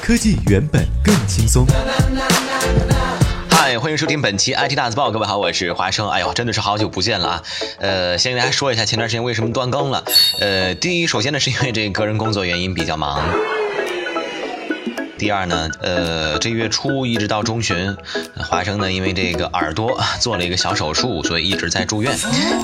科技原本更轻松。嗨，欢迎收听本期 IT 大字报，各位好，我是华生。哎呦，真的是好久不见了啊！呃，先跟大家说一下，前段时间为什么断更了？呃，第一，首先呢，是因为这个个人工作原因比较忙。第二呢，呃，这月初一直到中旬，华生呢因为这个耳朵做了一个小手术，所以一直在住院，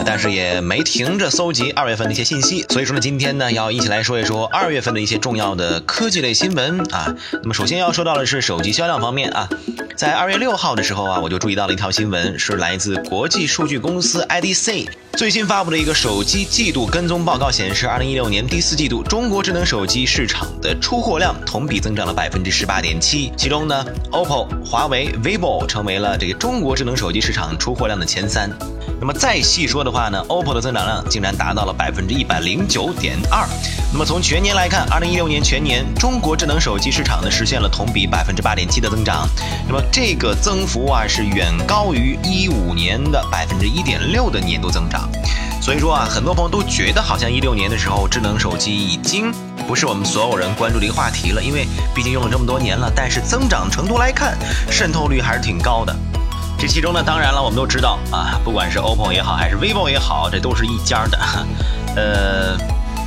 但是也没停着搜集二月份的一些信息。所以说呢，今天呢要一起来说一说二月份的一些重要的科技类新闻啊。那么首先要说到的是手机销量方面啊，在二月六号的时候啊，我就注意到了一条新闻，是来自国际数据公司 IDC。最新发布的一个手机季度跟踪报告显示，二零一六年第四季度中国智能手机市场的出货量同比增长了百分之十八点七，其中呢，OPPO、华为、vivo 成为了这个中国智能手机市场出货量的前三。那么再细说的话呢，OPPO 的增长量竟然达到了百分之一百零九点二。那么从全年来看，二零一六年全年中国智能手机市场呢实现了同比百分之八点七的增长。那么这个增幅啊是远高于一五年的百分之一点六的年度增长。所以说啊，很多朋友都觉得好像一六年的时候，智能手机已经不是我们所有人关注的一个话题了，因为毕竟用了这么多年了。但是增长程度来看，渗透率还是挺高的。这其中呢，当然了，我们都知道啊，不管是 OPPO 也好，还是 vivo 也好，这都是一家的。呃，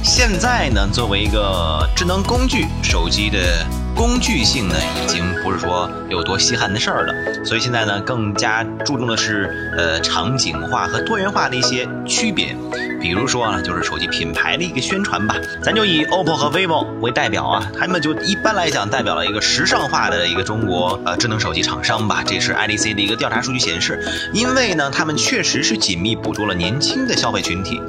现在呢，作为一个智能工具手机的。工具性呢，已经不是说有多稀罕的事儿了，所以现在呢，更加注重的是呃场景化和多元化的一些区别。比如说啊，就是手机品牌的一个宣传吧，咱就以 OPPO 和 vivo 为代表啊，他们就一般来讲代表了一个时尚化的一个中国呃智能手机厂商吧。这是 IDC 的一个调查数据显示，因为呢，他们确实是紧密捕捉了年轻的消费群体，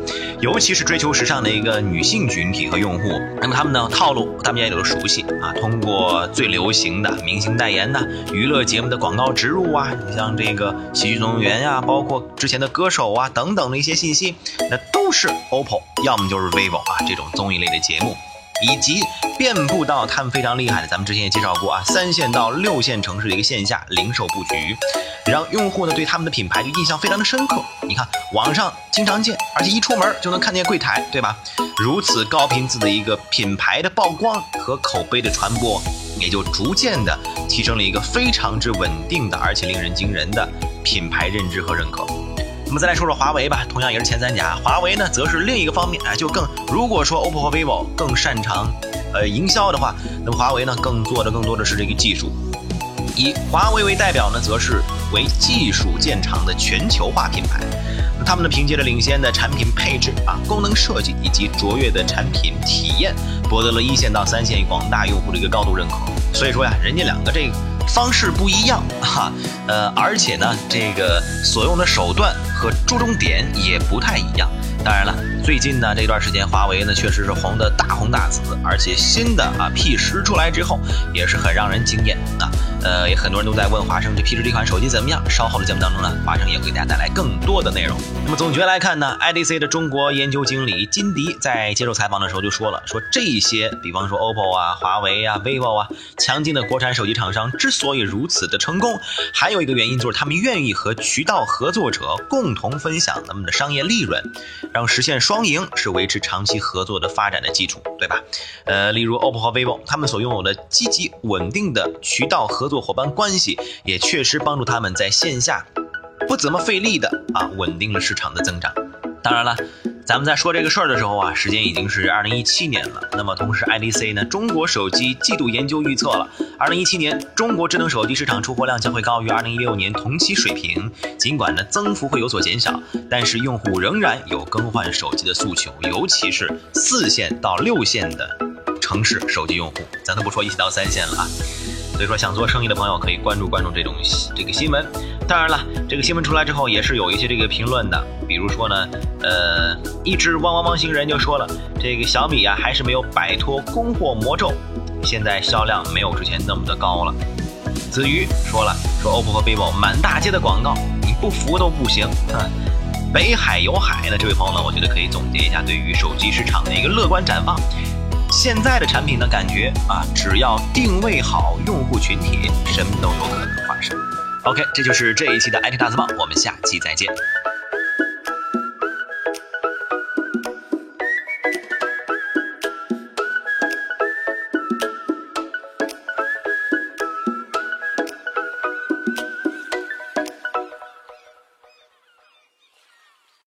尤其是追求时尚的一个女性群体和用户。那么他们的套路，大家也都熟悉啊，通过。最流行的明星代言呐，娱乐节目的广告植入啊，你像这个《喜剧总动员》呀，包括之前的歌手啊等等的一些信息，那都是 OPPO，要么就是 vivo 啊这种综艺类的节目。以及遍布到他们非常厉害的，咱们之前也介绍过啊，三线到六线城市的一个线下零售布局，让用户呢对他们的品牌就印象非常的深刻。你看网上经常见，而且一出门就能看见柜台，对吧？如此高频次的一个品牌的曝光和口碑的传播，也就逐渐的提升了一个非常之稳定的，而且令人惊人的品牌认知和认可。我们再来说说华为吧，同样也是前三甲。华为呢，则是另一个方面啊，就更如果说 OPPO 和 vivo 更擅长呃营销的话，那么华为呢，更做的更多的是这个技术。以华为为代表呢，则是为技术见长的全球化品牌。他们呢，凭借着领先的产品配置啊、功能设计以及卓越的产品体验，博得了一线到三线广大用户的一个高度认可。所以说呀，人家两个这方式不一样哈，呃，而且呢，这个所用的手段和注重点也不太一样。当然了，最近呢这段时间，华为呢确实是红的大红大紫，而且新的啊 P 十出来之后，也是很让人惊艳啊。呃，也很多人都在问华生这 P 十这款手机怎么样？稍后的节目当中呢，华生也会给大家带来更多的内容。那么总结来看呢，IDC 的中国研究经理金迪在接受采访的时候就说了，说这些，比方说 OPPO 啊、华为啊、vivo 啊，强劲的国产手机厂商之所以如此的成功，还有一个原因就是他们愿意和渠道合作者共同分享他们的商业利润，让实现双赢是维持长期合作的发展的基础，对吧？呃，例如 OPPO 和 vivo，他们所拥有的积极稳定的渠道合。作伙伴关系也确实帮助他们在线下不怎么费力的啊，稳定了市场的增长。当然了，咱们在说这个事儿的时候啊，时间已经是二零一七年了。那么同时，IDC 呢，中国手机季度研究预测了，二零一七年中国智能手机市场出货量将会高于二零一六年同期水平。尽管呢增幅会有所减小，但是用户仍然有更换手机的诉求，尤其是四线到六线的城市手机用户，咱都不说一线到三线了啊。所以说，想做生意的朋友可以关注关注这种这个新闻。当然了，这个新闻出来之后，也是有一些这个评论的。比如说呢，呃，一只汪汪汪星人就说了，这个小米呀还是没有摆脱供货魔咒，现在销量没有之前那么的高了。子瑜说了，说 OPPO 和 vivo 满大街的广告，你不服都不行啊。北海有海呢，这位朋友呢，我觉得可以总结一下对于手机市场的一个乐观展望。现在的产品呢感觉啊，只要定位好用户群体，什么都有可能发生。OK，这就是这一期的 IT 大字报，我们下期再见。